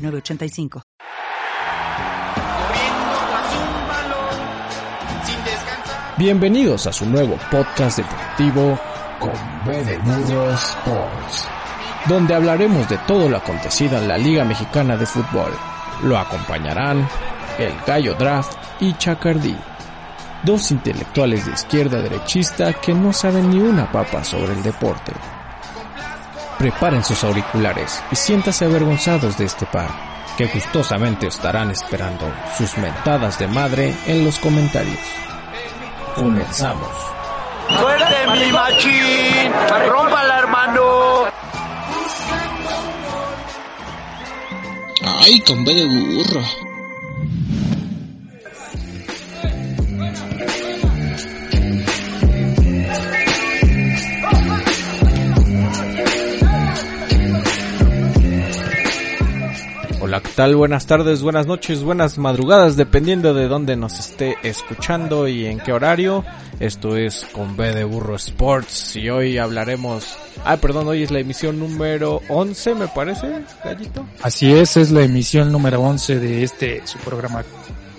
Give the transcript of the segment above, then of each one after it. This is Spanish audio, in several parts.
906985. Bienvenidos a su nuevo podcast deportivo con B de Sports, donde hablaremos de todo lo acontecido en la Liga Mexicana de Fútbol. Lo acompañarán el Gallo Draft y Chacardí, dos intelectuales de izquierda derechista que no saben ni una papa sobre el deporte. Preparen sus auriculares y siéntase avergonzados de este par, que gustosamente estarán esperando sus mentadas de madre en los comentarios. Comenzamos. ¡Suerte, mi machín! ¡Rómpala, hermano! Ay, con B de burro. Hola, ¿qué tal? Buenas tardes, buenas noches, buenas madrugadas, dependiendo de dónde nos esté escuchando y en qué horario. Esto es con B de Burro Sports y hoy hablaremos... Ah, perdón, hoy es la emisión número 11, me parece, Gallito. Así es, es la emisión número 11 de este, su programa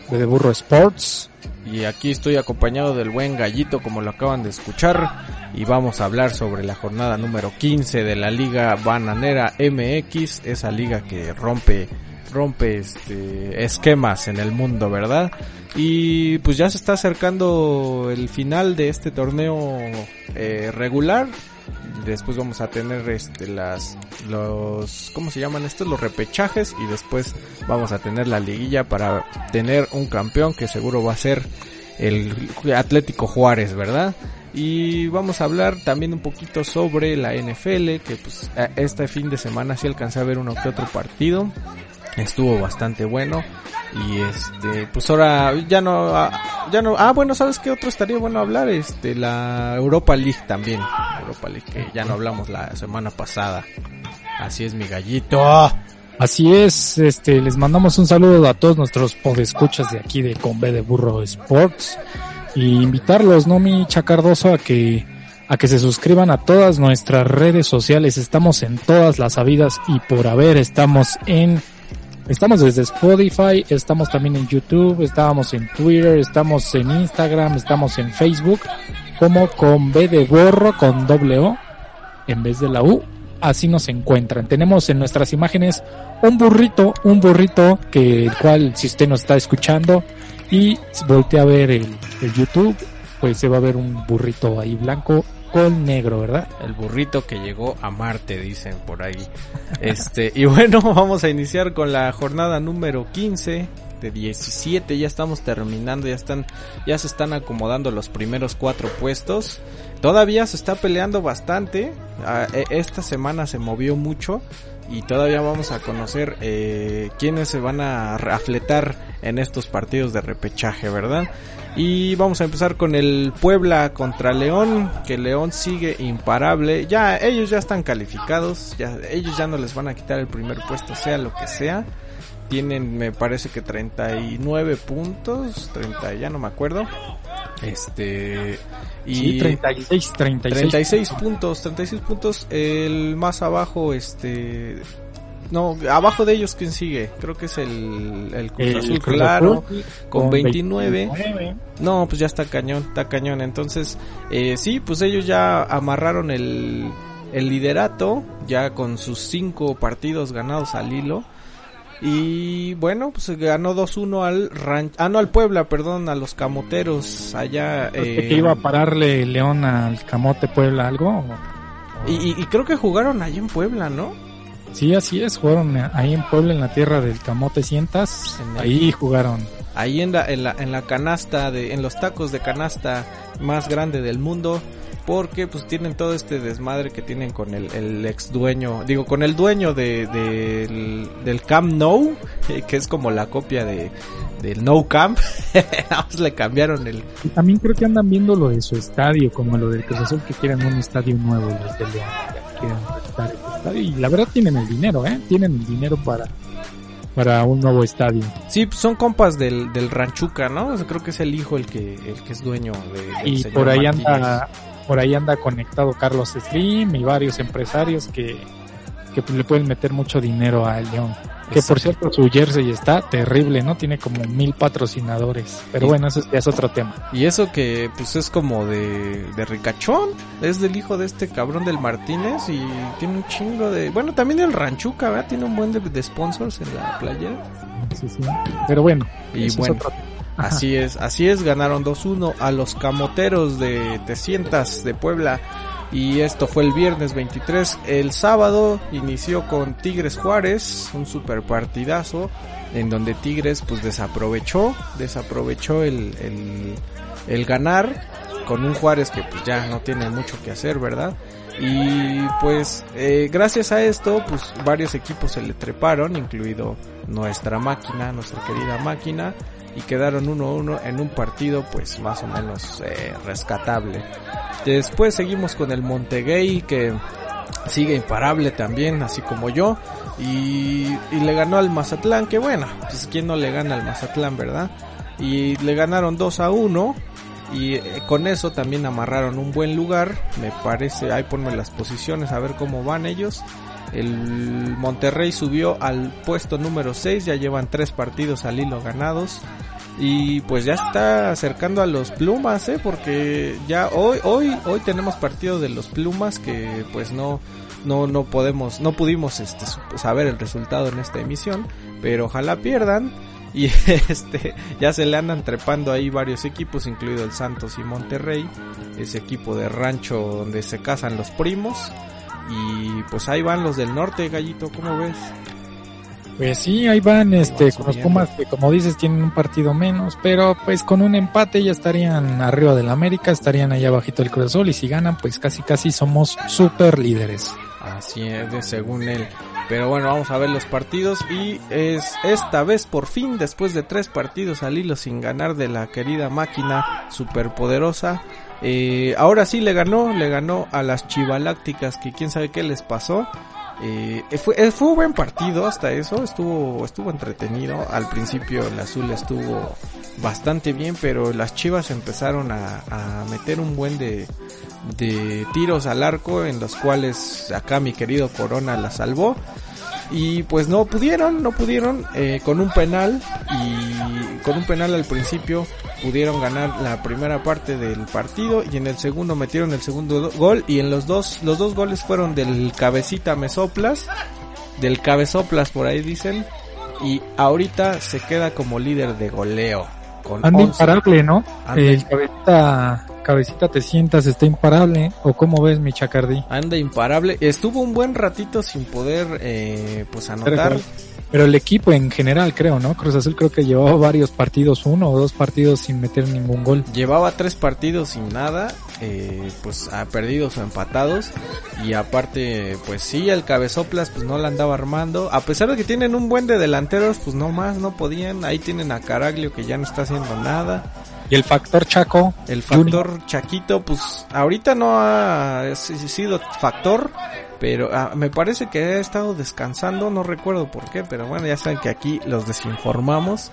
de Burro Sports. Y aquí estoy acompañado del buen Gallito, como lo acaban de escuchar. Y vamos a hablar sobre la jornada número 15 de la Liga Bananera MX, esa liga que rompe rompe este esquemas en el mundo, ¿verdad? Y pues ya se está acercando el final de este torneo eh, regular. Después vamos a tener este las los ¿cómo se llaman estos? los repechajes y después vamos a tener la liguilla para tener un campeón que seguro va a ser el Atlético Juárez, ¿verdad? Y vamos a hablar también un poquito sobre la NFL, que pues este fin de semana sí alcancé a ver uno que otro partido estuvo bastante bueno y este pues ahora ya no ya no ah bueno sabes qué otro estaría bueno hablar este la Europa League también. Europa League que ya no hablamos la semana pasada. Así es mi gallito. Así es, este, les mandamos un saludo a todos nuestros podescuchas de aquí de Conve de Burro Sports. Y invitarlos, ¿no, mi chacardoso, a que a que se suscriban a todas nuestras redes sociales. Estamos en todas las habidas y por haber. Estamos en Estamos desde Spotify, estamos también en YouTube, estábamos en Twitter, estamos en Instagram, estamos en Facebook, como con B de borro, con doble O, en vez de la U. Así nos encuentran. Tenemos en nuestras imágenes un burrito, un burrito que el cual si usted nos está escuchando y voltea a ver el YouTube, pues se va a ver un burrito ahí blanco con negro, ¿verdad? El burrito que llegó a Marte, dicen por ahí. Este, y bueno, vamos a iniciar con la jornada número 15 de 17, ya estamos terminando, ya están ya se están acomodando los primeros cuatro puestos. Todavía se está peleando bastante. Esta semana se movió mucho y todavía vamos a conocer eh, quiénes se van a afletar en estos partidos de repechaje, ¿verdad? Y vamos a empezar con el Puebla contra León, que León sigue imparable. Ya ellos ya están calificados, ya ellos ya no les van a quitar el primer puesto, sea lo que sea. Tienen, me parece que 39 puntos, 30, ya no me acuerdo. Este y sí, 36, 36 36 puntos, 36 puntos. El más abajo este no, abajo de ellos, ¿quién sigue? Creo que es el, el Cruz Azul, claro, con, 29. No, pues ya está cañón, está cañón. Entonces, eh, sí, pues ellos ya amarraron el, el liderato, ya con sus cinco partidos ganados al hilo. Y bueno, pues ganó 2-1 al ranch, ah no al Puebla, perdón, a los camoteros allá. Eh, que iba a pararle León al camote Puebla algo? Y, y, creo que jugaron allí en Puebla, ¿no? Sí, así es, jugaron ahí en Puebla, en la tierra del Camote Cientas, ahí jugaron. Ahí en la, en la, en la canasta, de, en los tacos de canasta más grande del mundo, porque pues tienen todo este desmadre que tienen con el, el ex dueño, digo, con el dueño de, del, del Camp Nou, que es como la copia de del No Camp, le cambiaron el... Y también creo que andan viendo lo de su estadio, como lo del Cruz Azul, que quieren un estadio nuevo, los de León, quieren estadio, y la verdad tienen el dinero, ¿eh? Tienen el dinero para para un nuevo estadio. Sí, son compas del, del Ranchuca, ¿no? creo que es el hijo el que, el que es dueño de... Y por ahí anda por ahí anda conectado Carlos Slim y varios empresarios que, que le pueden meter mucho dinero a León. Que por cierto su jersey está terrible, ¿no? Tiene como mil patrocinadores. Pero bueno, eso ya es otro tema. Y eso que pues es como de, de ricachón. Es del hijo de este cabrón del Martínez y tiene un chingo de... Bueno, también el Ranchuca, ¿verdad? Tiene un buen de, sponsors en la playera. Sí, sí. Pero bueno. Y bueno. Así es, así es, ganaron 2-1 a los camoteros de Tecientas de Puebla. Y esto fue el viernes 23. El sábado inició con Tigres Juárez, un super partidazo, en donde Tigres pues desaprovechó, desaprovechó el, el, el ganar con un Juárez que pues ya no tiene mucho que hacer, ¿verdad? Y pues eh, gracias a esto pues varios equipos se le treparon, incluido nuestra máquina, nuestra querida máquina y quedaron 1-1 en un partido pues más o menos eh, rescatable. Después seguimos con el Montegay que sigue imparable también, así como yo. Y, y, le ganó al Mazatlán, que bueno, pues quién no le gana al Mazatlán, ¿verdad? Y le ganaron 2 a 1. Y eh, con eso también amarraron un buen lugar. Me parece, ahí ponme las posiciones a ver cómo van ellos. El Monterrey subió al puesto número 6, ya llevan tres partidos al hilo ganados. Y pues ya está acercando a los Plumas, ¿eh? Porque ya hoy, hoy, hoy tenemos partido de los Plumas que pues no, no, no podemos, no pudimos este, saber el resultado en esta emisión. Pero ojalá pierdan. Y este, ya se le andan trepando ahí varios equipos, incluido el Santos y Monterrey. Ese equipo de rancho donde se casan los primos. Y pues ahí van los del norte, Gallito, ¿cómo ves? Pues sí, ahí van, este, con los Pumas que como dices tienen un partido menos, pero pues con un empate ya estarían arriba del América, estarían allá abajito del Cruz Azul y si ganan pues casi casi somos super líderes. Así es, según él. Pero bueno, vamos a ver los partidos y es esta vez por fin, después de tres partidos al hilo sin ganar de la querida máquina superpoderosa, eh, ahora sí le ganó, le ganó a las Chivalácticas que quién sabe qué les pasó. Eh, fue, eh, fue un buen partido hasta eso, estuvo, estuvo entretenido. Al principio el azul estuvo bastante bien, pero las chivas empezaron a, a meter un buen de, de tiros al arco en los cuales acá mi querido Corona la salvó y pues no pudieron, no pudieron eh, con un penal y con un penal al principio pudieron ganar la primera parte del partido y en el segundo metieron el segundo gol y en los dos los dos goles fueron del cabecita Mesoplas, del cabezoplas por ahí dicen y ahorita se queda como líder de goleo con Anda imparable, ¿no? El cabecita cabecita te sientas, está imparable. ¿O cómo ves mi chacardí? Anda imparable. Estuvo un buen ratito sin poder, eh, pues anotar. Pero el equipo en general, creo, ¿no? Cruz Azul creo que llevaba varios partidos, uno o dos partidos sin meter ningún gol. Llevaba tres partidos sin nada, eh, pues ha perdidos o empatados. Y aparte, pues sí, el cabezoplas pues no la andaba armando. A pesar de que tienen un buen de delanteros, pues no más, no podían. Ahí tienen a Caraglio que ya no está haciendo nada. Y el factor Chaco. El factor Chaquito, pues ahorita no ha sido factor, pero ah, me parece que ha estado descansando, no recuerdo por qué, pero bueno, ya saben que aquí los desinformamos.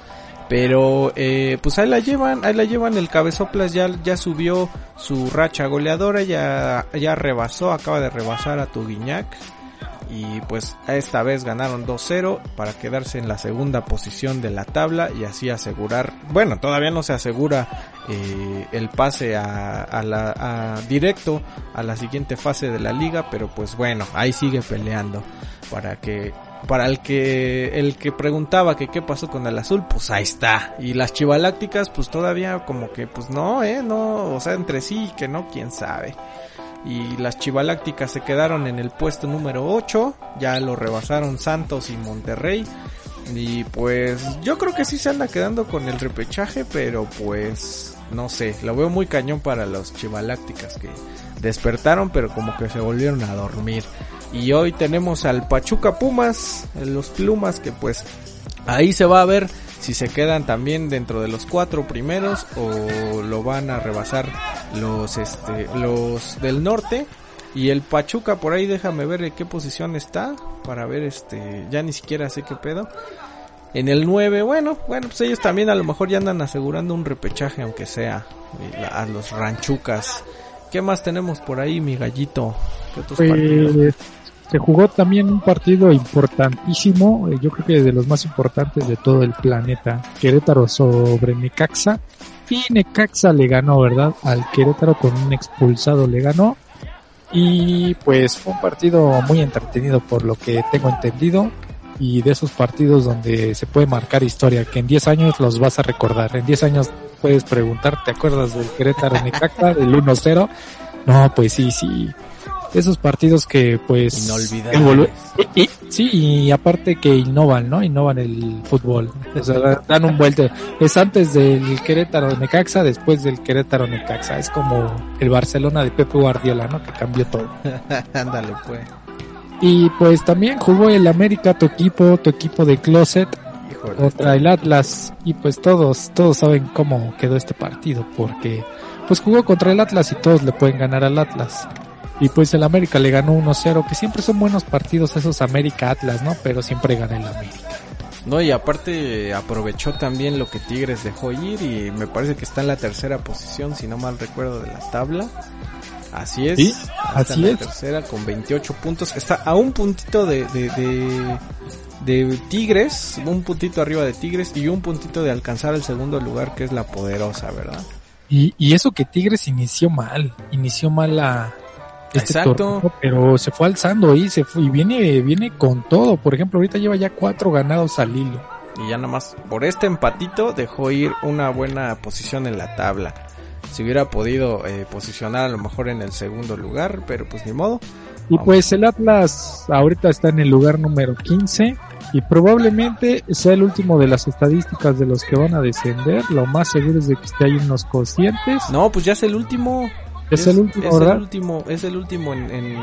Pero eh, pues ahí la llevan, ahí la llevan, el cabezoplas ya, ya subió su racha goleadora, ya, ya rebasó, acaba de rebasar a Tuguiñac y pues esta vez ganaron 2-0 para quedarse en la segunda posición de la tabla y así asegurar, bueno, todavía no se asegura eh, el pase a, la directo a la siguiente fase de la liga, pero pues bueno, ahí sigue peleando. Para que para el que el que preguntaba que qué pasó con el azul, pues ahí está. Y las chivalácticas pues todavía como que pues no, eh, no, o sea, entre sí que no, quién sabe y las Chivalácticas se quedaron en el puesto número 8, ya lo rebasaron Santos y Monterrey. Y pues yo creo que sí se anda quedando con el repechaje, pero pues no sé, lo veo muy cañón para los Chivalácticas que despertaron, pero como que se volvieron a dormir. Y hoy tenemos al Pachuca Pumas, los Plumas, que pues ahí se va a ver si se quedan también dentro de los cuatro primeros o lo van a rebasar los este los del norte. Y el Pachuca por ahí déjame ver en qué posición está para ver este ya ni siquiera sé qué pedo. En el 9 bueno bueno pues ellos también a lo mejor ya andan asegurando un repechaje aunque sea a los ranchucas. Qué más tenemos por ahí mi gallito ¿Qué otros pues, se jugó también un partido importantísimo, eh, yo creo que de los más importantes de todo el planeta, Querétaro sobre Necaxa. Y Necaxa le ganó, ¿verdad? Al Querétaro con un expulsado le ganó. Y pues fue un partido muy entretenido por lo que tengo entendido. Y de esos partidos donde se puede marcar historia, que en 10 años los vas a recordar. En 10 años puedes preguntar, ¿te acuerdas del Querétaro Necaxa, del 1-0? No, pues sí, sí esos partidos que pues y, sí y aparte que innovan no innovan el fútbol. O sea, dan un vuelto. Es antes del Querétaro Necaxa después del Querétaro Necaxa. Es como el Barcelona de Pepe Guardiola no que cambió todo. Ándale pues. Y pues también jugó el América tu equipo tu equipo de closet. Contra el Atlas. Y pues todos todos saben cómo quedó este partido porque pues jugó contra el Atlas y todos le pueden ganar al Atlas y pues el América le ganó 1-0, que siempre son buenos partidos esos América Atlas, ¿no? Pero siempre gana el América. No, y aparte aprovechó también lo que Tigres dejó ir y me parece que está en la tercera posición, si no mal recuerdo, de la tabla. Así es. ¿Sí? Así en la tercera con 28 puntos. Está a un puntito de, de, de, de, Tigres, un puntito arriba de Tigres y un puntito de alcanzar el segundo lugar que es la poderosa, ¿verdad? Y, y eso que Tigres inició mal, inició mal la, este Exacto. pero se fue alzando y se fue, y viene, viene con todo. Por ejemplo, ahorita lleva ya cuatro ganados al hilo. Y ya nada más por este empatito dejó ir una buena posición en la tabla. Si hubiera podido eh, posicionar a lo mejor en el segundo lugar, pero pues ni modo. Y pues el Atlas ahorita está en el lugar número 15 y probablemente sea el último de las estadísticas de los que van a descender. Lo más seguro es de que esté ahí unos cocientes. No, pues ya es el último. Es, el último, es el último, es el último en,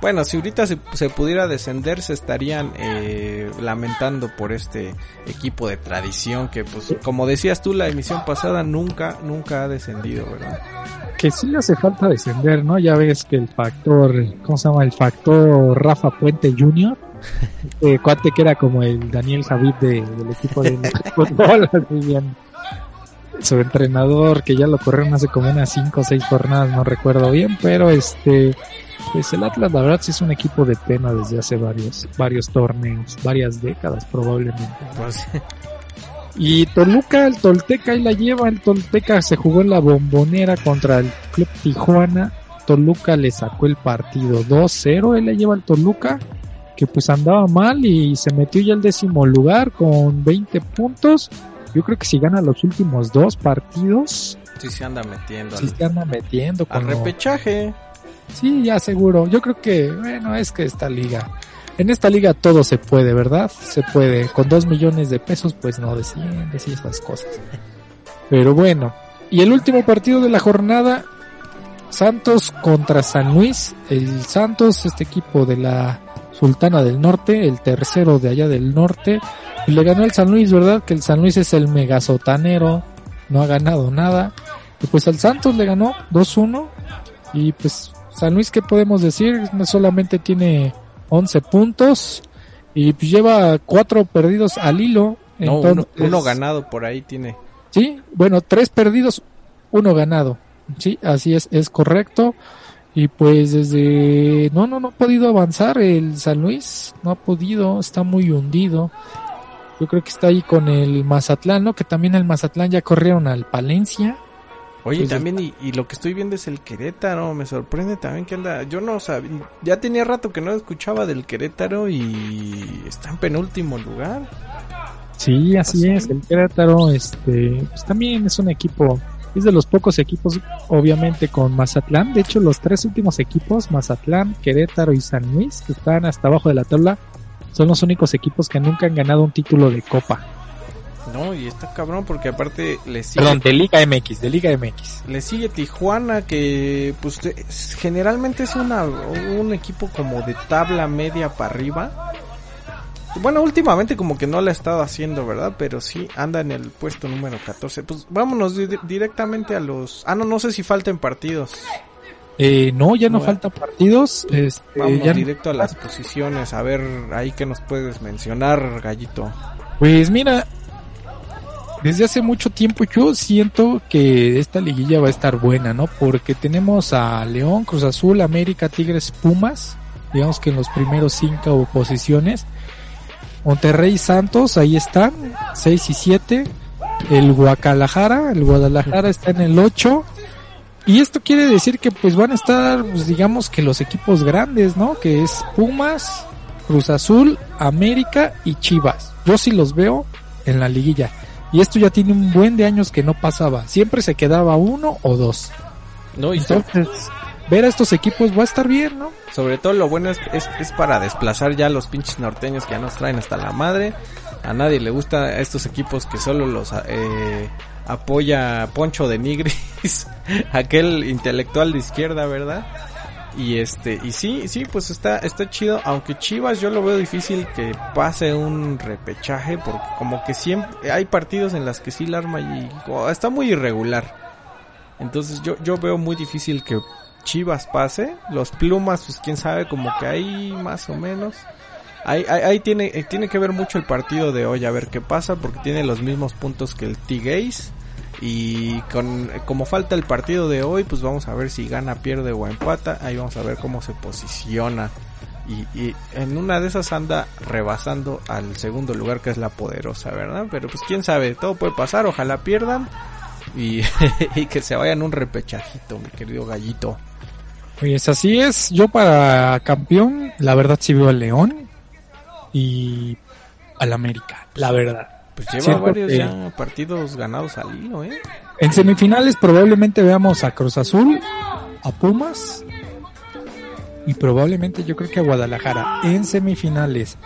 bueno, si ahorita se, se, pudiera descender, se estarían eh, lamentando por este equipo de tradición que, pues, como decías tú la emisión pasada, nunca, nunca ha descendido, ¿verdad? Que sí le hace falta descender, ¿no? Ya ves que el factor, ¿cómo se llama? El factor Rafa Puente Jr., eh, cuate que era como el Daniel Javid de, del equipo de fútbol, bien su entrenador, que ya lo corrieron hace como unas 5 o 6 jornadas, no recuerdo bien, pero este, pues el Atlas la verdad sí es un equipo de pena desde hace varios, varios torneos, varias décadas probablemente. Pues, y Toluca, el Tolteca ahí la lleva, el Tolteca se jugó en la bombonera contra el Club Tijuana, Toluca le sacó el partido 2-0, él le lleva al Toluca, que pues andaba mal y se metió ya al décimo lugar con 20 puntos yo creo que si gana los últimos dos partidos. Sí se anda metiendo. Sí se anda metiendo. Con al repechaje. Sí, ya seguro. Yo creo que, bueno, es que esta liga. En esta liga todo se puede, ¿verdad? Se puede. Con dos millones de pesos, pues no deciden decir esas cosas. Pero bueno. Y el último partido de la jornada. Santos contra San Luis. El Santos, este equipo de la Sultana del Norte, el tercero de allá del norte, y le ganó el San Luis, ¿verdad? Que el San Luis es el megasotanero, no ha ganado nada. Y pues el Santos le ganó 2-1. Y pues San Luis, ¿qué podemos decir? No solamente tiene 11 puntos y pues lleva 4 perdidos al hilo. No, uno, uno, ganado por ahí tiene. Sí, bueno, 3 perdidos, uno ganado. Sí, así es, es correcto. Y pues desde... No, no, no ha podido avanzar el San Luis. No ha podido, está muy hundido. Yo creo que está ahí con el Mazatlán, ¿no? Que también el Mazatlán ya corrieron al Palencia. Oye, también, y, lo que estoy viendo es el Querétaro, me sorprende también que anda, yo no sabía, ya tenía rato que no escuchaba del Querétaro y está en penúltimo lugar. Sí, así es, el Querétaro, este, pues también es un equipo, es de los pocos equipos, obviamente, con Mazatlán, de hecho los tres últimos equipos, Mazatlán, Querétaro y San Luis, que están hasta abajo de la tabla, son los únicos equipos que nunca han ganado un título de copa. No, y está cabrón porque aparte le sigue... Perdón, de Liga MX, de Liga MX. Le sigue Tijuana que pues generalmente es una, un equipo como de tabla media para arriba. Bueno, últimamente como que no lo ha estado haciendo, ¿verdad? Pero sí anda en el puesto número 14. Pues vámonos directamente a los... Ah, no, no sé si faltan partidos. Eh, no, ya no, faltan partidos. Este, Vamos directo a las posiciones. A ver, ahí que nos puedes mencionar, Gallito. Pues mira, desde hace mucho tiempo yo siento que esta liguilla va a estar buena, ¿no? Porque tenemos a León, Cruz Azul, América, Tigres, Pumas, digamos que en los primeros cinco posiciones. Monterrey Santos, ahí están, 6 y 7. El Guadalajara, el Guadalajara está en el 8. Y esto quiere decir que pues van a estar, pues, digamos que los equipos grandes, ¿no? Que es Pumas, Cruz Azul, América y Chivas. Yo sí los veo en la liguilla. Y esto ya tiene un buen de años que no pasaba. Siempre se quedaba uno o dos. No, y Entonces, ver a estos equipos va a estar bien, ¿no? Sobre todo lo bueno es, es, para desplazar ya los pinches norteños que ya nos traen hasta la madre. A nadie le gusta estos equipos que solo los eh, apoya Poncho de Nigris, aquel intelectual de izquierda, ¿verdad? Y este, y sí, sí, pues está, está chido, aunque Chivas yo lo veo difícil que pase un repechaje, porque como que siempre, hay partidos en las que sí la arma y está muy irregular. Entonces yo, yo veo muy difícil que Chivas pase. Los plumas, pues quién sabe, como que ahí más o menos. Ahí, ahí, tiene, eh, tiene que ver mucho el partido de hoy, a ver qué pasa, porque tiene los mismos puntos que el T-Gaze. Y con, como falta el partido de hoy, pues vamos a ver si gana, pierde o empata. Ahí vamos a ver cómo se posiciona. Y, y, en una de esas anda rebasando al segundo lugar que es la poderosa, ¿verdad? Pero pues quién sabe, todo puede pasar, ojalá pierdan y, y que se vayan un repechajito, mi querido gallito. Pues así es, yo para campeón, la verdad sí veo al León y al América, la verdad. Pues lleva varios ya partidos ganados al hilo, ¿eh? En semifinales probablemente veamos a Cruz Azul, a Pumas y probablemente yo creo que a Guadalajara en semifinales.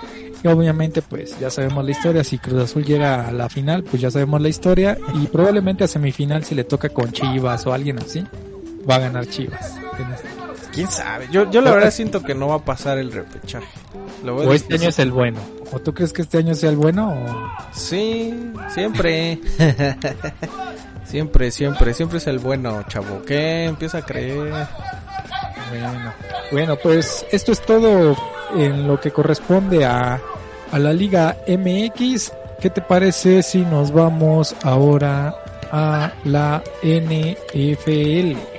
Y obviamente pues ya sabemos la historia, si Cruz Azul llega a la final pues ya sabemos la historia y probablemente a semifinal si le toca con Chivas o alguien así, va a ganar Chivas. ¿Quién sabe? Yo, yo la verdad siento que no va a pasar el repechaje. o este año es el bueno. ¿O tú crees que este año sea el bueno? O... Sí, siempre. siempre, siempre, siempre es el bueno, chavo. ¿Qué? Empieza a creer. Bueno, bueno, pues esto es todo en lo que corresponde a, a la Liga MX. ¿Qué te parece si nos vamos ahora a la NFL?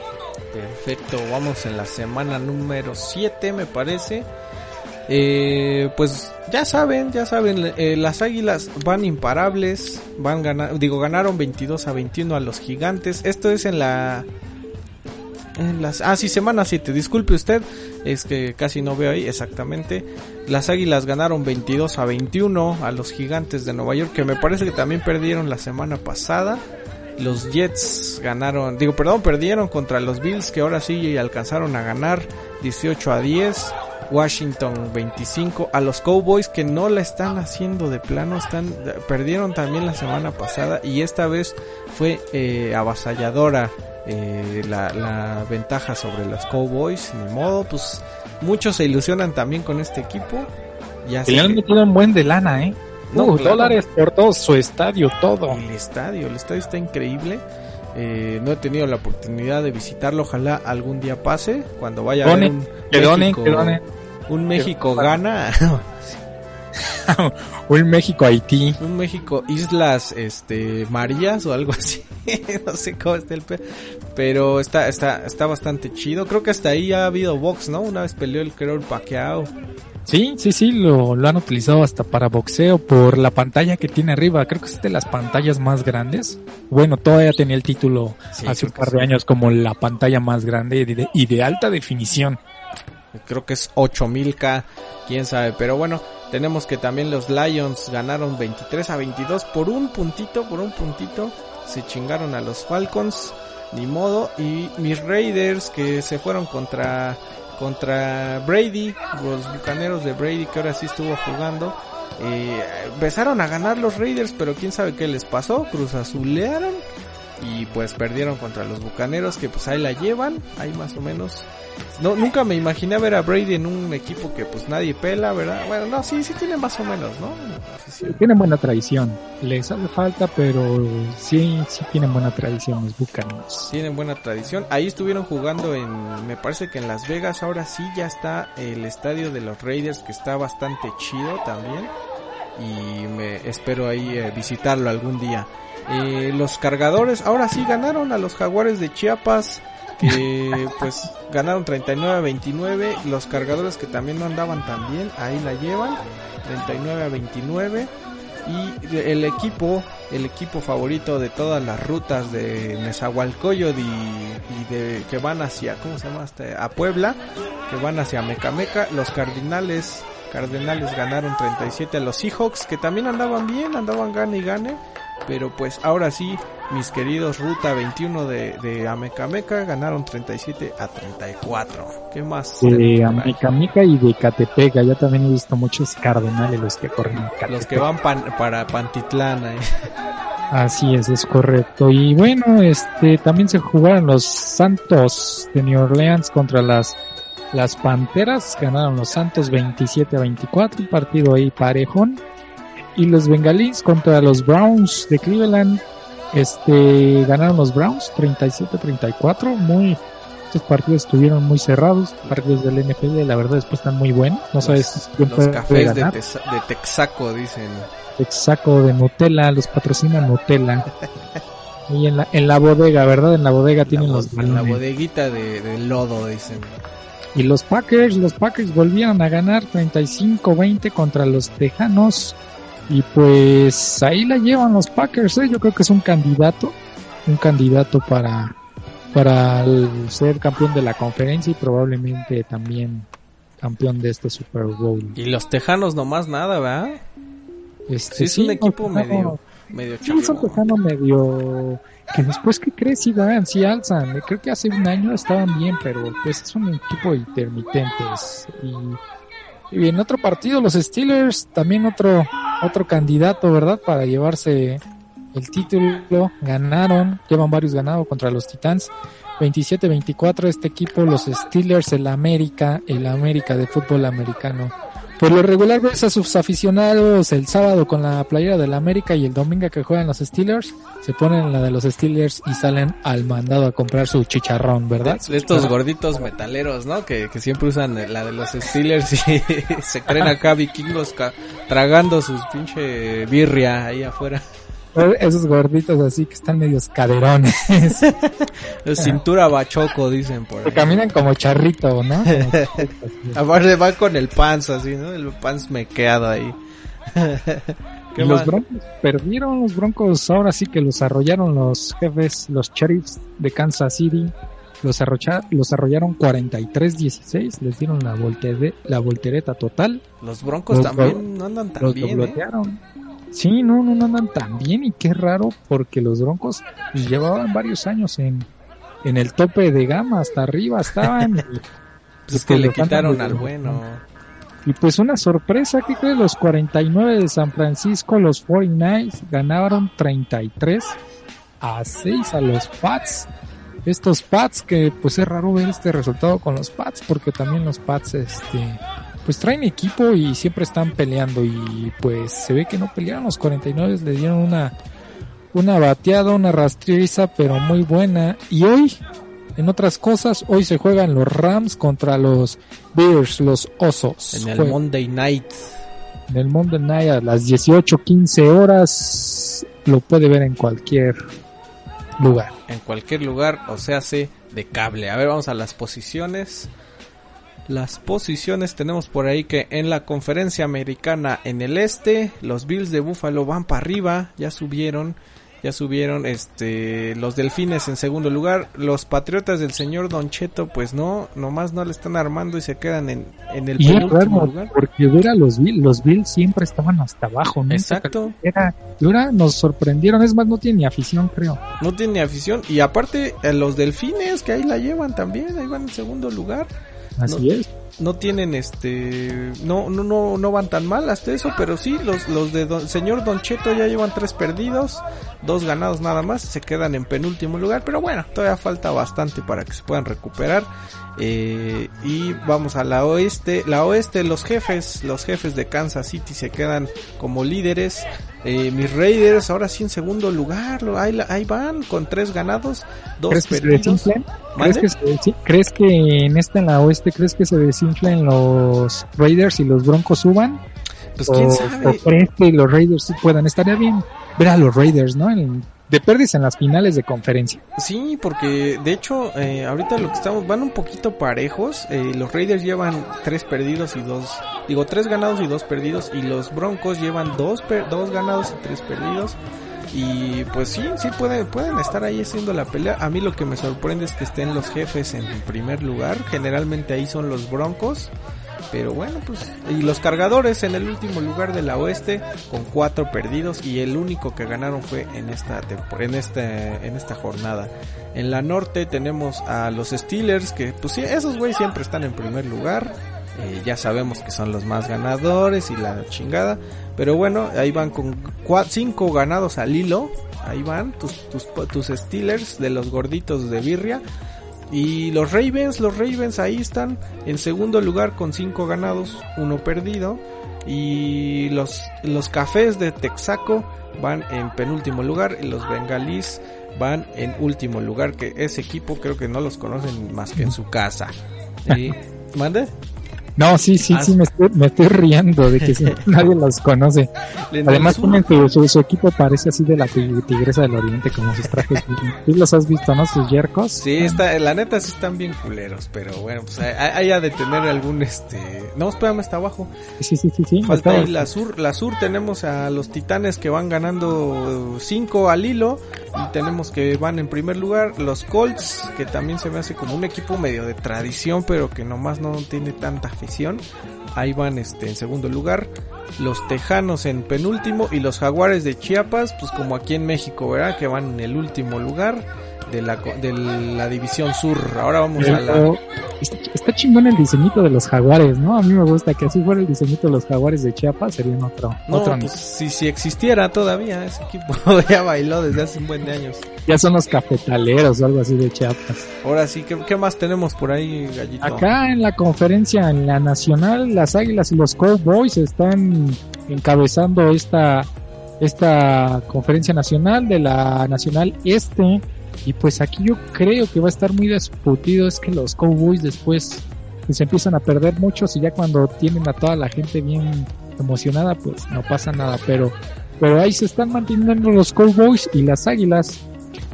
Perfecto, vamos en la semana número 7 me parece. Eh, pues ya saben, ya saben, eh, las águilas van imparables, van ganar, digo, ganaron 22 a 21 a los gigantes. Esto es en la... En las, ah, sí, semana 7, disculpe usted, es que casi no veo ahí exactamente. Las águilas ganaron 22 a 21 a los gigantes de Nueva York, que me parece que también perdieron la semana pasada. Los Jets ganaron, digo, perdón, perdieron contra los Bills que ahora sí alcanzaron a ganar 18 a 10. Washington 25 a los Cowboys que no la están haciendo de plano están perdieron también la semana pasada y esta vez fue eh, avasalladora eh, la, la, ventaja sobre los Cowboys ni modo pues muchos se ilusionan también con este equipo ya le han metido un buen de lana eh no, dólares por todo su estadio, todo. El estadio, el estadio está increíble. Eh, no he tenido la oportunidad de visitarlo, ojalá algún día pase, cuando vaya a ver un México, un México gana. un México Haití. Un México Islas este Marías o algo así. no sé cómo está el pero está está está bastante chido. Creo que hasta ahí ha habido box, ¿no? Una vez peleó el creo el Pacquiao. Sí, sí, sí, lo, lo han utilizado hasta para boxeo por la pantalla que tiene arriba. Creo que es de las pantallas más grandes. Bueno, todavía tenía el título hace un par de años como la pantalla más grande y de, alta definición. Creo que es 8000K, quién sabe. Pero bueno, tenemos que también los Lions ganaron 23 a 22 por un puntito, por un puntito. Se chingaron a los Falcons, ni modo. Y mis Raiders que se fueron contra contra Brady, los bucaneros de Brady que ahora sí estuvo jugando, Eh, empezaron a ganar los Raiders, pero quién sabe qué les pasó, Cruz Azulearon y pues perdieron contra los Bucaneros que pues ahí la llevan, ahí más o menos. No, nunca me imaginé ver a Brady en un equipo que pues nadie pela, ¿verdad? Bueno, no, sí, sí tienen más o menos, ¿no? Sí. Tienen buena tradición. Les hace falta, pero sí, sí tienen buena tradición los Bucaneros. Tienen buena tradición. Ahí estuvieron jugando en, me parece que en Las Vegas. Ahora sí ya está el estadio de los Raiders que está bastante chido también. Y me espero ahí eh, visitarlo algún día. Eh, los cargadores ahora sí ganaron a los jaguares de Chiapas. Que pues ganaron 39 a 29. Los cargadores que también no andaban tan bien, ahí la llevan. 39 a 29. Y el equipo, el equipo favorito de todas las rutas de Nezahualcóyotl y, y de que van hacia, ¿cómo se llama? Este, a Puebla, que van hacia Mecameca, los Cardinales, Cardenales ganaron 37 a los Seahawks, que también andaban bien, andaban gane y gane, pero pues ahora sí, mis queridos Ruta 21 de, de Amecameca ganaron 37 a 34. ¿Qué más? De Amecameca y de Catepec, ya también he visto muchos cardenales los que corren Catepec. Los que van pan- para Pantitlán. eh. Así es, es correcto. Y bueno, este también se jugaron los Santos de New Orleans contra las las Panteras, ganaron los Santos 27 a 24, un partido ahí parejón. Y los Bengalís contra los Browns de Cleveland, este ganaron los Browns 37 a 34, muy estos partidos estuvieron muy cerrados, partidos del NFL, la verdad después están muy buenos, no sabes quién Los puede cafés de, de Texaco, dicen. saco de Nutella, los patrocina Nutella. Y en la, en la bodega, ¿verdad? En la bodega tienen los bo- la bodeguita de, de lodo, dicen. Y los Packers, los Packers volvieron a ganar 35-20 contra los Tejanos. Y pues ahí la llevan los Packers, ¿eh? Yo creo que es un candidato, un candidato para, para el ser campeón de la conferencia y probablemente también campeón de este Super Bowl. Y los tejanos nomás nada, ¿verdad? Este, Sí, es un equipo medio, medio Sí, es tejano medio que después que crees sí dan, sí alzan. Creo que hace un año estaban bien, pero pues es un equipo intermitentes. Y, y en otro partido los Steelers, también otro otro candidato, ¿verdad? Para llevarse el título, ganaron, llevan varios ganados contra los Titans. 27-24 este equipo, los Steelers, el América, el América de fútbol americano. Por lo regular ves a sus aficionados el sábado con la playera del América y el domingo que juegan los Steelers, se ponen la de los Steelers y salen al mandado a comprar su chicharrón, ¿verdad? De estos gorditos metaleros, ¿no? Que, que siempre usan la de los Steelers y se creen acá vikingos tragando sus pinche birria ahí afuera. Esos gorditos así que están medios caderones, De cintura bachoco, dicen por que ahí. caminan como charrito, ¿no? Aparte va con el pants así, ¿no? El pants mequeado ahí. Y ¿Qué los más? Broncos perdieron, los Broncos ahora sí que los arrollaron los jefes, los Sheriffs de Kansas City. Los, arrocha- los arrollaron 43-16, les dieron la, voltere- la voltereta total. Los broncos Los también no andan tan los bien, ¿eh? doblotearon. Sí, no, no, no andan tan bien y qué raro porque los Broncos pues, llevaban varios años en, en el tope de gama, hasta arriba estaban. Pues es que le quitaron al bueno. y pues una sorpresa, ¿qué crees? Los 49 de San Francisco, los 49ers ganaron 33 a 6 a los Pats. Estos Pats que pues es raro ver este resultado con los Pats porque también los Pats este pues traen equipo y siempre están peleando y pues se ve que no pelearon los 49 le dieron una una bateada, una rastriza pero muy buena y hoy en otras cosas hoy se juegan los Rams contra los Bears, los Osos. En el Monday Night. en el Monday Night a las 18:15 horas lo puede ver en cualquier lugar. en cualquier lugar, o sea, hace de cable. A ver, vamos a las posiciones. Las posiciones tenemos por ahí que en la conferencia americana en el este, los Bills de Buffalo van para arriba, ya subieron, ya subieron este los Delfines en segundo lugar, los Patriotas del señor Don Cheto pues no, nomás no le están armando y se quedan en, en el Y es penúltimo raro, lugar. porque ver a los Bills, los Bills siempre estaban hasta abajo, ¿no? Exacto, Era, ahora nos sorprendieron, es más, no tiene ni afición, creo. no tiene afición y aparte eh, los Delfines que ahí la llevan también, ahí van en segundo lugar. Así es. no tienen este no no no no van tan mal hasta eso pero sí los los de don, señor Don Cheto ya llevan tres perdidos dos ganados nada más se quedan en penúltimo lugar pero bueno todavía falta bastante para que se puedan recuperar eh, y vamos a la oeste la oeste los jefes los jefes de Kansas City se quedan como líderes eh, mis Raiders ahora sí en segundo lugar ahí, ahí van con tres ganados dos ¿Crees que se ¿Crees que, se, sí, ¿Crees que en esta en la oeste crees que se desinflen los Raiders y los Broncos suban? Pues quién sabe. ¿O crees que los Raiders sí puedan? Estaría bien ver a los Raiders, ¿no? En, de pérdidas en las finales de conferencia. Sí, porque de hecho eh, ahorita lo que estamos van un poquito parejos. Eh, los Raiders llevan tres perdidos y dos, digo tres ganados y dos perdidos y los Broncos llevan dos dos ganados y tres perdidos. Y pues sí, sí pueden, pueden estar ahí haciendo la pelea. A mí lo que me sorprende es que estén los jefes en primer lugar. Generalmente ahí son los Broncos. Pero bueno, pues. Y los cargadores en el último lugar de la oeste con cuatro perdidos. Y el único que ganaron fue en esta, en este, en esta jornada. En la norte tenemos a los Steelers que pues sí, esos güeyes siempre están en primer lugar. Eh, ya sabemos que son los más ganadores y la chingada. Pero bueno, ahí van con cinco ganados al hilo. Ahí van tus, tus, tus Steelers de los gorditos de Birria. Y los Ravens, los Ravens ahí están en segundo lugar con cinco ganados, uno perdido. Y los, los cafés de Texaco van en penúltimo lugar. Y los bengalís van en último lugar. Que ese equipo creo que no los conocen más que en su casa. ¿Mande? No, sí, sí, sí, me estoy, me estoy riendo de que nadie los conoce. Además, tienen su, su, equipo parece así de la tigresa del oriente, como sus trajes. ¿Sí los has visto, no? Sus yercos. Sí, está, la neta sí están bien culeros, pero bueno, pues hay, hay de tener algún este. No, espérame, está abajo. Sí, sí, sí, sí. Falta ahí la sur, la sur tenemos a los titanes que van ganando 5 al hilo. Tenemos que van en primer lugar los Colts, que también se me hace como un equipo medio de tradición, pero que nomás no tiene tanta afición. Ahí van este en segundo lugar. Los Tejanos en penúltimo y los Jaguares de Chiapas, pues como aquí en México, ¿verdad? Que van en el último lugar de la, de la división sur. Ahora vamos Pero a la... Está, está, chingón el diseñito de los jaguares, ¿no? A mí me gusta que así fuera el diseñito de los jaguares de Chiapas, serían otro. No, otro pues, si, si existiera todavía, ese equipo ya bailó desde hace un buen de años. Ya son los cafetaleros o algo así de Chiapas. Ahora sí, ¿qué, qué más tenemos por ahí, Gallito? Acá en la conferencia, en la nacional, las Águilas y los Cowboys están encabezando esta esta conferencia nacional de la nacional este y pues aquí yo creo que va a estar muy discutido es que los Cowboys después pues empiezan a perder muchos y ya cuando tienen a toda la gente bien emocionada pues no pasa nada. Pero pero ahí se están manteniendo los Cowboys y las Águilas.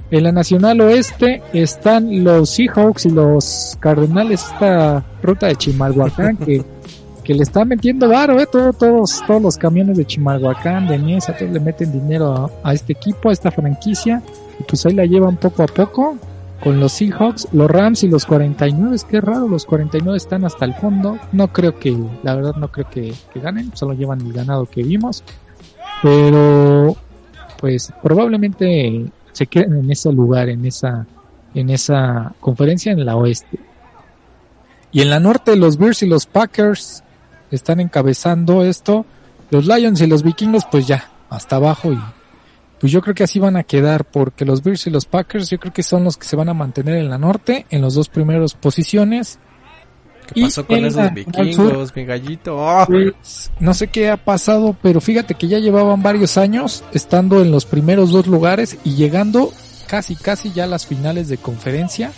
En la Nacional Oeste están los Seahawks y los Cardenales esta ruta de Chimalhuacán que le están metiendo varo, eh, todo, todos, todos los camiones de Chimalhuacán, de Niesa, todos le meten dinero a, a, este equipo, a esta franquicia, y pues ahí la llevan poco a poco, con los Seahawks, los Rams y los 49, es que raro, los 49 están hasta el fondo, no creo que, la verdad no creo que, que ganen, solo llevan el ganado que vimos, pero pues probablemente se queden en ese lugar, en esa, en esa conferencia en la oeste. Y en la norte los Bears y los Packers están encabezando esto. Los Lions y los Vikingos pues ya, hasta abajo y pues yo creo que así van a quedar porque los Bears y los Packers yo creo que son los que se van a mantener en la norte en los dos primeros posiciones. ¿Qué pasó con esos la, vikingos, mi gallito? Oh. Pues, no sé qué ha pasado, pero fíjate que ya llevaban varios años estando en los primeros dos lugares y llegando casi casi ya a las finales de conferencia.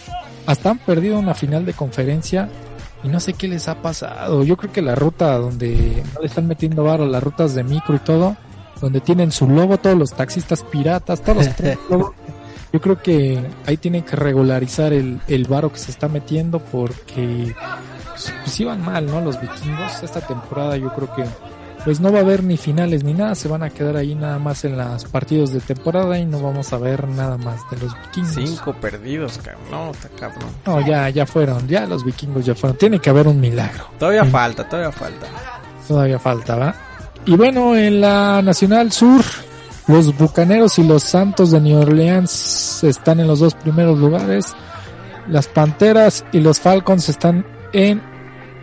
Hasta han perdido una final de conferencia y no sé qué les ha pasado. Yo creo que la ruta donde no le están metiendo varo, las rutas de micro y todo, donde tienen su logo, todos los taxistas piratas, todos los yo creo que ahí tienen que regularizar el, el varo que se está metiendo porque pues, pues iban mal, ¿no? Los vikingos esta temporada yo creo que pues no va a haber ni finales ni nada, se van a quedar ahí nada más en los partidos de temporada y no vamos a ver nada más de los vikingos. Cinco perdidos, cabrón. No, está cabrón. No, ya, ya fueron, ya los vikingos ya fueron. Tiene que haber un milagro. Todavía sí. falta, todavía falta. Todavía falta, ¿va? Y bueno, en la Nacional Sur, los Bucaneros y los Santos de New Orleans están en los dos primeros lugares. Las Panteras y los Falcons están en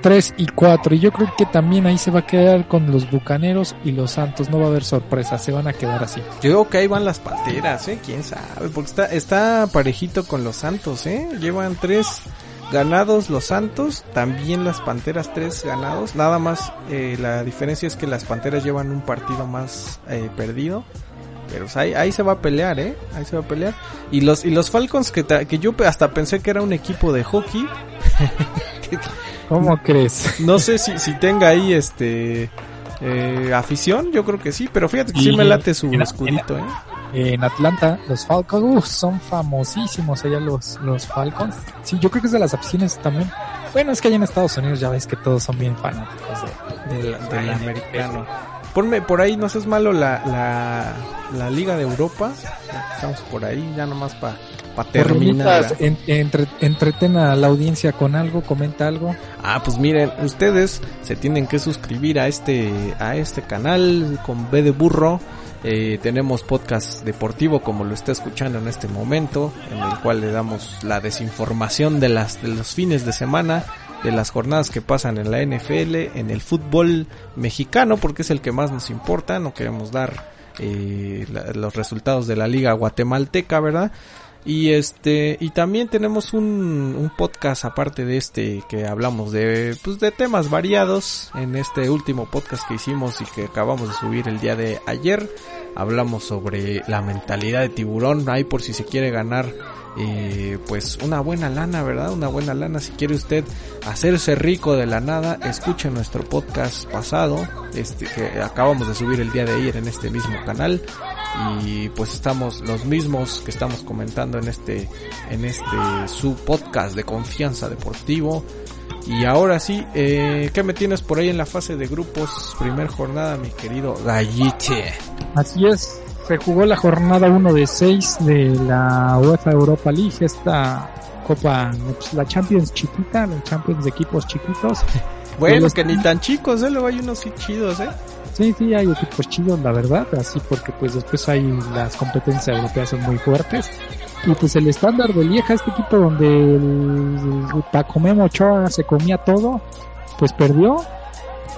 3 y 4. Y yo creo que también ahí se va a quedar con los Bucaneros y los Santos. No va a haber sorpresa, se van a quedar así. Yo creo que ahí van las Panteras, ¿eh? ¿Quién sabe? Porque está, está parejito con los Santos, ¿eh? Llevan tres ganados los Santos, también las Panteras tres ganados. Nada más eh, la diferencia es que las Panteras llevan un partido más eh, perdido. Pero ahí, ahí se va a pelear, ¿eh? Ahí se va a pelear. Y los, y los Falcons que, que yo hasta pensé que era un equipo de hockey. ¿Cómo crees? No sé si, si tenga ahí este eh, afición, yo creo que sí, pero fíjate que sí me late su escudito, ¿eh? En Atlanta, los Falcons son famosísimos allá los, los Falcons. Sí, yo creo que es de las aficiones también. Bueno, es que allá en Estados Unidos ya ves que todos son bien fanáticos del, del americano. Ponme por ahí, no seas malo, la, la, la Liga de Europa. Estamos por ahí, ya nomás para pa terminar. En, entre, entreten a la audiencia con algo, comenta algo. Ah, pues miren, ustedes se tienen que suscribir a este, a este canal con B de burro. Eh, tenemos podcast deportivo como lo está escuchando en este momento, en el cual le damos la desinformación de las de los fines de semana de las jornadas que pasan en la NFL, en el fútbol mexicano, porque es el que más nos importa, no queremos dar eh, los resultados de la liga guatemalteca, ¿verdad? Y este, y también tenemos un, podcast aparte de este que hablamos de, pues de temas variados en este último podcast que hicimos y que acabamos de subir el día de ayer. Hablamos sobre la mentalidad de tiburón, ahí por si se quiere ganar eh, pues una buena lana, ¿verdad? Una buena lana. Si quiere usted hacerse rico de la nada, escuche nuestro podcast pasado, este que acabamos de subir el día de ayer en este mismo canal y pues estamos los mismos que estamos comentando en este en este su podcast de confianza deportivo. Y ahora sí, eh, ¿qué me tienes por ahí en la fase de grupos? Primer jornada, mi querido Gallite. Así es, se jugó la jornada 1 de 6 de la UEFA Europa League, esta copa, pues, la Champions chiquita, la Champions de equipos chiquitos. bueno, que ni tan chicos, ¿eh? Luego hay unos chidos, ¿eh? Sí, sí, hay equipos chidos, la verdad, así porque pues después hay las competencias europeas son muy fuertes. Y pues el estándar de Lieja, este equipo donde el, el Pacomemo Ochoa se comía todo, pues perdió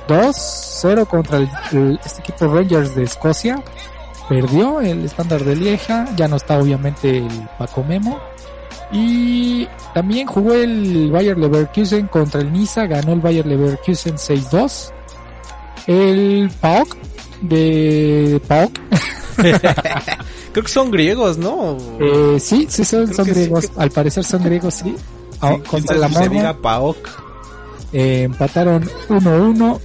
2-0 contra el, este equipo Rangers de Escocia perdió el estándar de Lieja, ya no está obviamente el Paco Memo. Y también jugó el Bayer Leverkusen contra el Niza, ganó el Bayer Leverkusen 6-2. El PAOK de PAOK. Creo que son griegos, ¿no? Eh, sí, sí son, son griegos. Que... Al parecer son griegos, sí. Ah, sí contra la Monia. PAOK. Eh, empataron 1-1.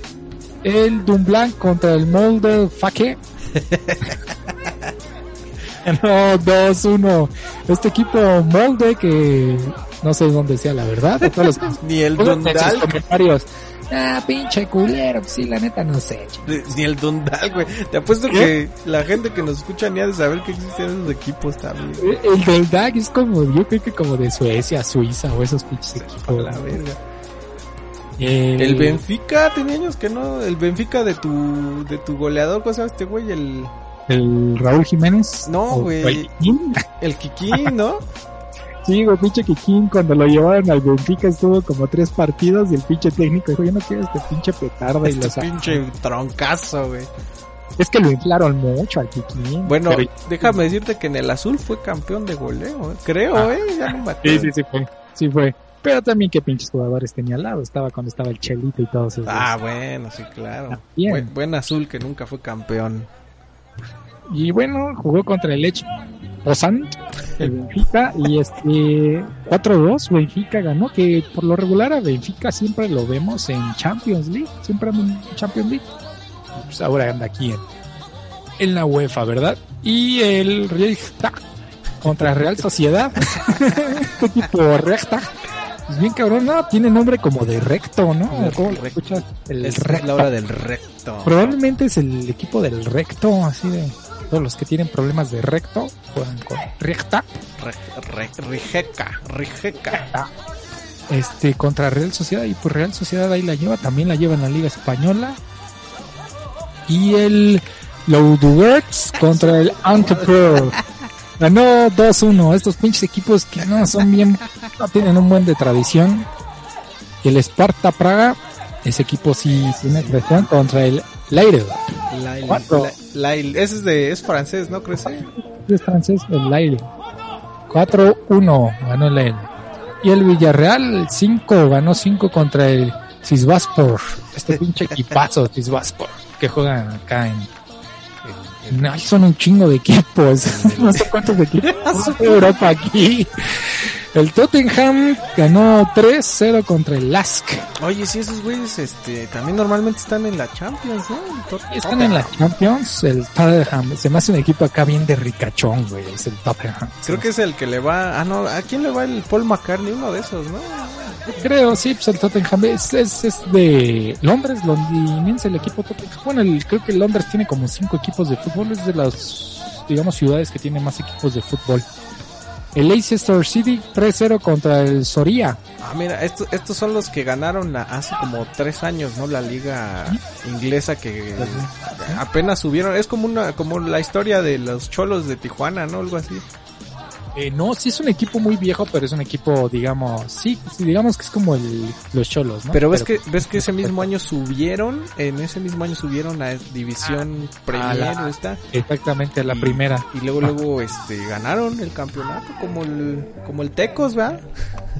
El Dumblanc contra el Molde Fake no, 2-1. Este equipo molde que no sé dónde sea la verdad. Todos los, Ni el Dundal. comentarios. Ah, pinche culero. Sí, la neta no sé. Ni el Dundal, güey. Te apuesto ¿Qué? que la gente que nos escucha ni ha de saber que existen esos equipos también. El Dundal es como, yo creo que como de Suecia, Suiza o esos pinches equipos. La verga. El... el... Benfica tenía años que no, el Benfica de tu de tu goleador, ¿cómo se llama este güey? El el Raúl Jiménez. No, güey. El Kikín, ¿no? sí, güey, pinche Kikín, cuando lo llevaron al Benfica estuvo como tres partidos y el pinche técnico dijo, yo no quiero este pinche petarda este y lo pinche troncazo, güey. Es que lo inflaron mucho al Kikín. Bueno, pero... déjame decirte que en el azul fue campeón de goleo, creo, ah. eh, ya no me Sí, sí, sí fue. Sí fue. Pero también qué pinches jugadores tenía al lado. Estaba cuando estaba el Chelito y todos esos. Ah, bueno, sí, claro. Buen, buen, azul que nunca fue campeón. Y bueno, jugó contra el Lech Pozan, el Benfica, y este 4-2, Benfica ganó, que por lo regular a Benfica siempre lo vemos en Champions League, siempre anda en Champions League. Pues ahora anda aquí en, en la UEFA, ¿verdad? Y el Reichstag contra Real Sociedad, este tipo Reichstag pues bien cabrón, no, tiene nombre como de recto, ¿no? ¿Cómo lo escuchas? El es recto. la hora del recto. Probablemente es el equipo del recto, así de todos los que tienen problemas de recto juegan con recta. Re, re, rijeca, rijeca. Este, contra Real Sociedad, y pues Real Sociedad ahí la lleva, también la lleva en la Liga Española. Y el Loudworks contra el Antepro. Ganó 2-1. Estos pinches equipos que no son bien, no tienen un buen de tradición. El Sparta Praga ese equipo sí tiene presión contra el Leire. Lille, Cuatro. Ese es de, es francés, ¿no? Crece. Es francés, el Leire. 4-1 ganó el Leire. Y el Villarreal 5 ganó 5 contra el Sisbaspor. Este pinche equipazo Sisbaspor que juegan acá en, Ay, son un chingo de equipos. no sé cuántos equipos de Europa aquí. El Tottenham ganó 3-0 contra el Lask. Oye, sí, esos güeyes, este, también normalmente están en la Champions, ¿no? Están en la Champions. El Tottenham se me hace un equipo acá bien de ricachón, güey. Es el Tottenham. Creo que es el que le va, ah, no, ¿a quién le va el Paul McCartney? Uno de esos, ¿no? Creo, sí, pues el Tottenham es, es, es de Londres, londinense el equipo Tottenham. Bueno, el- creo que Londres tiene como cinco equipos de fútbol, es de las, digamos, ciudades que tienen más equipos de fútbol. El Leicester City 3-0 contra el Soria. Ah, mira, estos, estos son los que ganaron la- hace como tres años, ¿no? La liga inglesa que apenas subieron. Es como una, como la historia de los cholos de Tijuana, ¿no? Algo así. Eh, no, sí es un equipo muy viejo, pero es un equipo, digamos, sí, sí, digamos que es como el, los cholos, ¿no? Pero ves que, ves que ese mismo año subieron, en ese mismo año subieron a División Premier, la- ¿está? Exactamente, la Y- primera. Y luego, luego, este, ganaron el campeonato como el, como el Tecos, ¿verdad?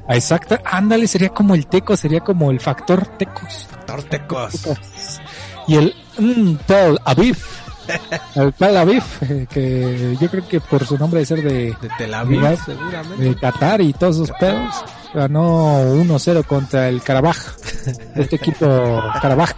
Ah, Exacta, ándale, sería como el Teco, sería como el factor Tecos. Tortecos. Y el mm, Tel Aviv. El Tel Aviv, eh, que yo creo que por su nombre de ser de, De Tel Aviv, seguramente. de Qatar y todos esos pedos, ganó 1-0 contra el Karabaj. Este equipo Karabaj.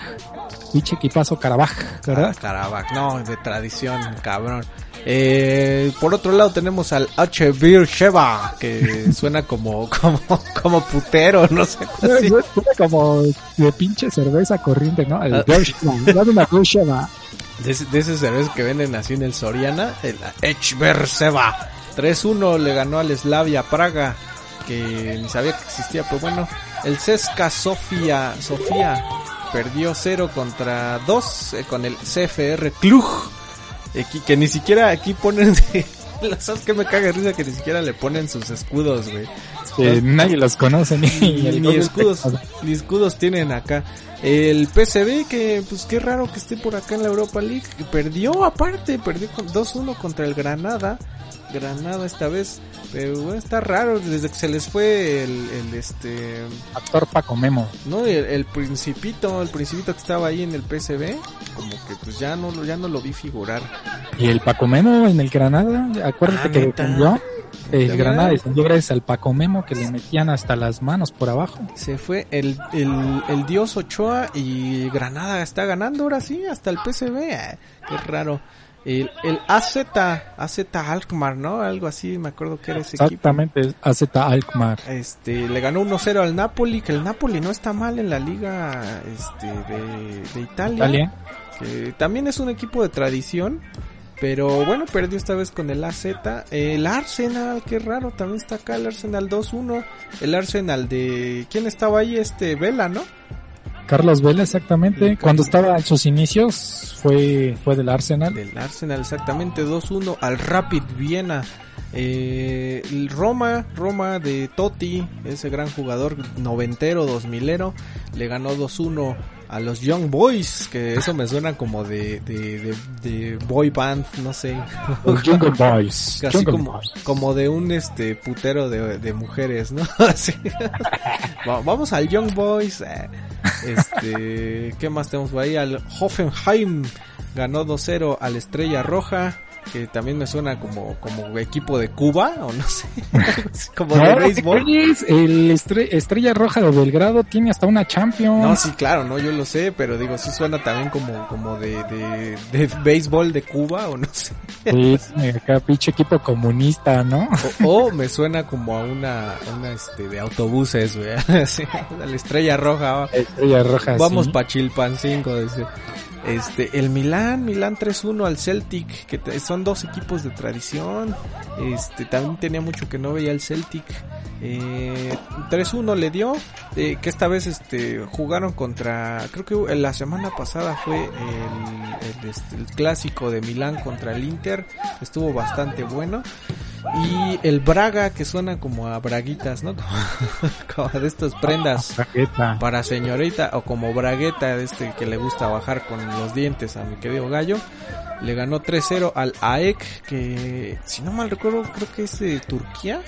Pinche equipazo Karabaj, ¿verdad? Ah, Karabakh, no, de tradición, cabrón. Eh, por otro lado tenemos al H. Sheva, que suena como, como, como putero, no sé. así. Suena como de pinche cerveza corriente, ¿no? El Ah. Gershman, dame una. De, ese- de esos cervezas que venden así en el Soriana, el Sheva. 3-1 le ganó al Slavia Praga, que ni sabía que existía, pero bueno. El Ceska Sofía, Sofía perdió 0 contra 2 eh, con el CFR Cluj. Que ni siquiera aquí ponen... ¿Sabes qué me caga risa? Que ni siquiera le ponen sus escudos, güey. Nadie los conoce ni, Ni, ni escudos, ni escudos tienen acá. El PCB, que pues qué raro que esté por acá en la Europa League, que perdió aparte, perdió con 2-1 contra el Granada. Granada esta vez, pero bueno, está raro desde que se les fue el, el este, Actor Paco Memo. no, el, el principito, el principito que estaba ahí en el PCB, como que pues ya no, lo- ya no lo vi figurar. Y el Paco Memo en el Granada, acuérdate Ah, que ¿neta? El ¿De Granada gracias al Paco Memo que le metían hasta las manos por abajo. Se fue el, el, el dios Ochoa y Granada está ganando ahora sí, hasta el PCB. Qué raro. El, el AZ, AZ Alkmaar, ¿no? Algo así, me acuerdo que era ese equipo. Exactamente, AZ Alkmaar. Este, le ganó 1-0 al Napoli, que el Napoli no está mal en la liga este, de, de Italia. Italia. que también es un equipo de tradición. Pero bueno, perdió esta vez con el AZ. El Arsenal, qué raro, también está acá el Arsenal 2-1. El Arsenal de... ¿Quién estaba ahí? Este, Vela, ¿no? Carlos Vela, exactamente. Cuando estaba en sus inicios, fue, fue del Arsenal. Del Arsenal, exactamente 2-1 al Rapid Viena. Eh, el Roma, Roma de Totti, ese gran jugador noventero, dos milero, le ganó 2-1 a los Young Boys, que eso me suena como de, de, de, de boy band, no sé. Los Jungle Boys. Así Jungle como, Boys. como de un este putero de, de mujeres, ¿no? Así. Va- Vamos al Young Boys. eh. Este, ¿qué más tenemos por ahí? Al Hoffenheim ganó 2-0 al Estrella Roja, que también me suena como, como equipo de Cuba, o no sé, como de No, ¿te béisbol. El estre- Estrella Roja de Belgrado tiene hasta una Champions. No, sí, claro, no, yo lo sé, pero digo, sí suena también como, como de, de, de béisbol de Cuba, o no sé. Sí, acá pinche equipo comunista, ¿no? O, o me suena como a una, una este, de autobuses, güey. Así, a la estrella roja. Estrella Roja. Vamos sí. pa' Chilpancingo, dice. Este, el Milán, Milán 3-1 al Celtic, que son dos equipos de tradición. Este, también tenía mucho que no veía el Celtic. Eh, 3-1 le dio, eh, que esta vez este, jugaron contra, creo que la semana pasada fue el, el, este, el clásico de Milán contra el Inter, estuvo bastante bueno. Y el Braga, que suena como a braguitas, ¿no? como de estas prendas para señorita, o como bragueta de este que le gusta bajar con los dientes a mi querido gallo. Le ganó 3-0 al AEK, que si no mal recuerdo, creo que es de Turquía.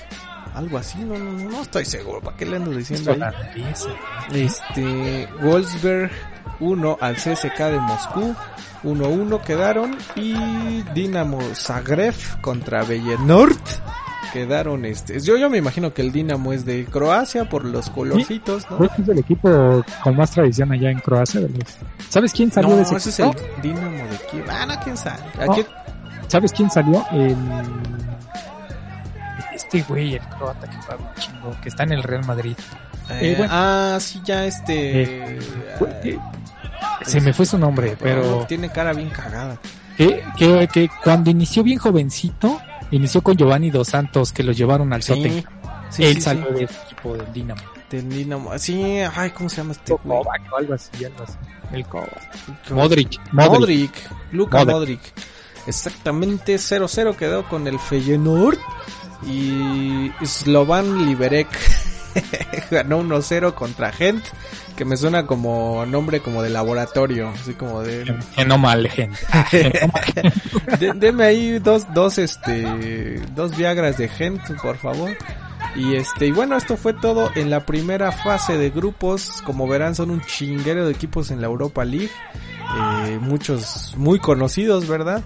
Algo así, no, no, no, no estoy seguro. ¿Para qué le ando diciendo ahí? Este, Wolfsberg 1 al CSK de Moscú. 1-1 quedaron. Y Dinamo Zagreb contra Bellenort. Quedaron este. Yo, yo me imagino que el Dinamo es de Croacia por los colorcitos, ¿no? Creo que es el equipo con más tradición allá en Croacia. ¿Sabes quién salió de ese ese es el Dinamo de Kiev. Ah, no, quién sabe. ¿A No. quién? ¿Sabes quién salió? El... Este güey, el croata que un chingo, que está en el Real Madrid. Eh, Eh, bueno. Ah, sí, ya este. Güey, eh, Se me fue su nombre, pero Tiene cara bien cagada. que, que, que cuando inició bien jovencito, inició con Giovanni Dos Santos, que lo llevaron al Sí, Sote. sí, Él sí, salió sí. del equipo del Dinamo. Del Dinamo. Sí, ay, ¿cómo se llama este? Kovac o algo así, algo así. El Kovac. Modric. Modric. Modric, Luka Modric. Modric. Exactamente 0-0 quedó con el Feyenoord y Slovan Liberec ganó 1-0 contra Gent, que me suena como nombre como de laboratorio, así como de Genoma. Genoma de- deme ahí dos dos este dos Viagras de Gent, por favor. Y este, y bueno, esto fue todo en la primera fase de grupos. Como verán, son un chinguero de equipos en la Europa League. Eh, muchos muy conocidos, ¿verdad?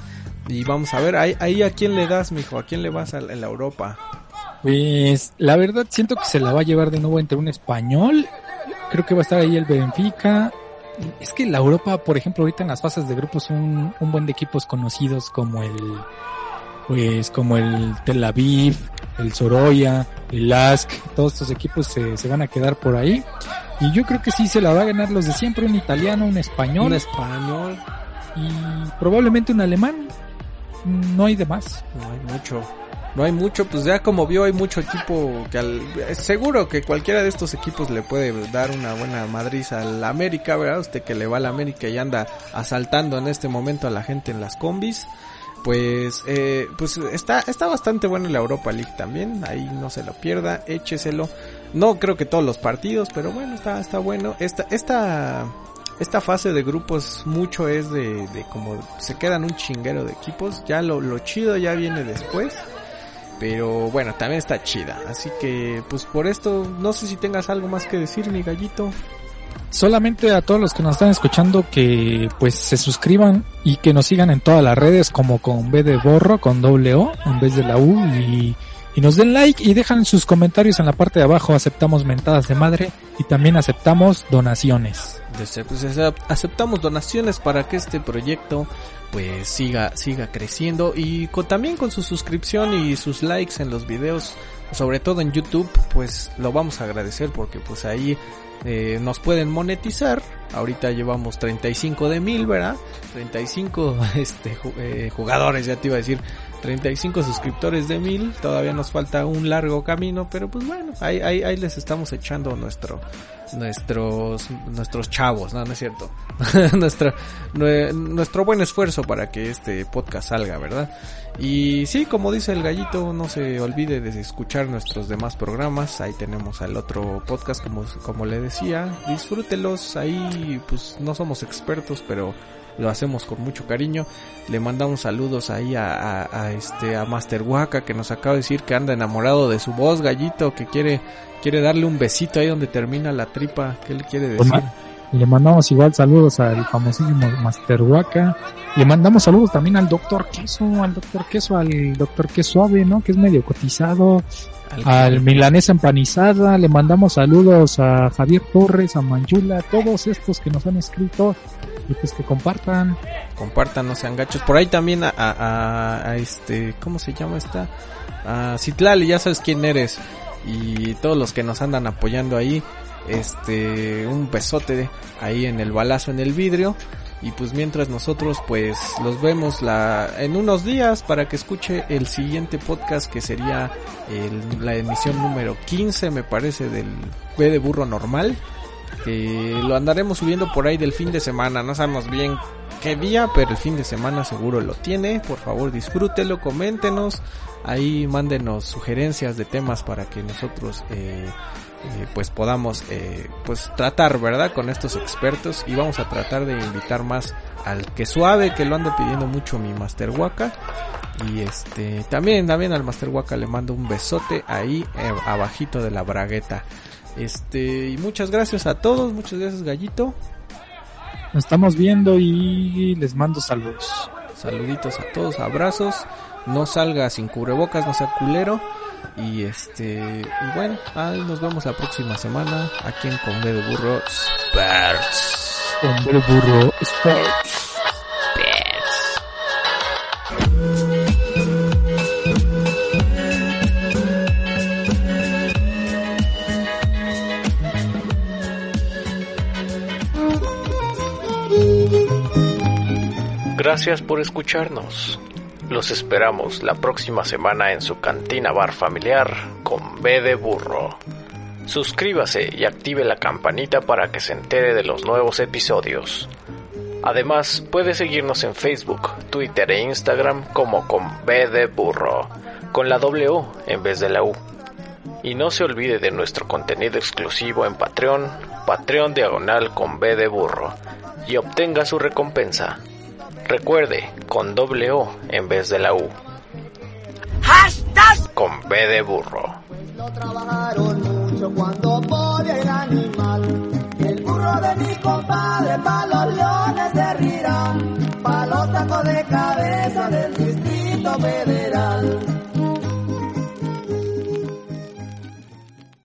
Y vamos a ver, ahí, ahí a quién le das, mijo, a quién le vas a- en la Europa. Pues la verdad siento que se la va a llevar de nuevo entre un español. Creo que va a estar ahí el Benfica. Es que la Europa, por ejemplo, ahorita en las fases de grupos un, un buen de equipos conocidos como el pues como el Tel Aviv, el Soroya, el Lask, todos estos equipos se, se van a quedar por ahí. Y yo creo que sí se la va a ganar los de siempre, un italiano, un español Un español, y probablemente un alemán. No hay de más. no hay mucho. No hay mucho, pues ya como vio hay mucho equipo que al, seguro que cualquiera de estos equipos le puede dar una buena madriz al América, ¿verdad? Usted que le va al América y anda asaltando en este momento a la gente en las combis. Pues, eh, pues está, está bastante bueno la Europa League también, ahí no se lo pierda, écheselo. No creo que todos los partidos, pero bueno, está, está bueno. Esta, esta, esta fase de grupos mucho es de, de como se quedan un chinguero de equipos, ya lo, lo chido ya viene después. Pero bueno, también está chida. Así que, pues por esto, no sé si tengas algo más que decir, mi gallito. solamente a todos los que nos están escuchando que pues se suscriban y que nos sigan en todas las redes como con B de borro, con doble O en vez de la U y, y nos den like y dejan sus comentarios en la parte de abajo. Aceptamos mentadas de madre y también aceptamos donaciones. Pues, acep- aceptamos donaciones para que este proyecto pues siga siga creciendo y con, también con su suscripción y sus likes en los videos sobre todo en YouTube pues lo vamos a agradecer porque pues ahí eh, nos pueden monetizar ahorita llevamos 35 de mil verdad 35 este eh, jugadores ya te iba a decir 35 suscriptores de mil todavía nos falta un largo camino pero pues bueno ahí, ahí, ahí les estamos echando nuestro nuestros nuestros chavos, no, es cierto. nuestro, nue- nuestro buen esfuerzo para que este podcast salga, ¿verdad? Y sí, como dice el gallito, no se olvide de escuchar nuestros demás programas. Ahí tenemos al otro podcast, como, como le decía. Disfrútelos, ahí pues no somos expertos, pero lo hacemos con mucho cariño. Le mandamos saludos ahí a, a, a este a Master Waka que nos acaba de decir que anda enamorado de su voz, gallito, que quiere quiere darle un besito ahí donde termina la tripa. ¿Qué le quiere decir? Bueno, Le mandamos igual saludos al famosísimo Master Waka. Le mandamos saludos también al Doctor Queso, al Doctor Queso, al Doctor Queso Suave, ¿no? Que es medio cotizado. Al- al Milanesa Empanizada, le mandamos saludos a Javier Torres, a Manchula, a todos estos que nos han escrito y pues que compartan. compartan, no sean gachos. Por ahí también a, a, a- este, ¿cómo se llama esta? A Citlali, ya sabes quién eres. Y todos los que nos andan apoyando ahí, este, un besote ahí en el balazo en el vidrio. Y pues mientras nosotros pues los vemos la, en unos días para que escuche el siguiente podcast que sería el- la emisión número 15 me parece del B de burro normal. Que lo andaremos subiendo por ahí del fin de semana, no sabemos bien qué día, pero el fin de semana seguro lo tiene. Por favor disfrútelo, coméntenos, Ahí mándenos sugerencias de temas para que nosotros eh, eh, pues podamos eh, pues tratar, ¿verdad? Con estos expertos y vamos a tratar de invitar más al que suave que lo anda pidiendo mucho mi Master Waka y este también también al Master Waka le mando un besote ahí eh, abajito de la bragueta. Este y muchas gracias a todos, muchas gracias Gallito. Nos estamos viendo y les mando saludos. Saluditos a todos, abrazos. No salga sin cubrebocas, no sea culero. Y este, y bueno, ahí nos vemos la próxima semana aquí en Conde de Burro Spurs. Hombre burro, Sports. Gracias por escucharnos. Los esperamos la próxima semana en su cantina bar familiar con B de burro. Suscríbase y active la campanita para que se entere de los nuevos episodios. Además, puede seguirnos en Facebook, Twitter e Instagram como con B de burro, con la U en vez de la U. Y no se olvide de nuestro contenido exclusivo en Patreon, Patreon diagonal con B de burro, y obtenga su recompensa. Recuerde, con doble O en vez de la U. Con B de burro. Lo trabajaron mucho cuando podía el animal. El burro de mi compadre pa' los leones servirá. Pa' los tacos de cabeza del distrito federal.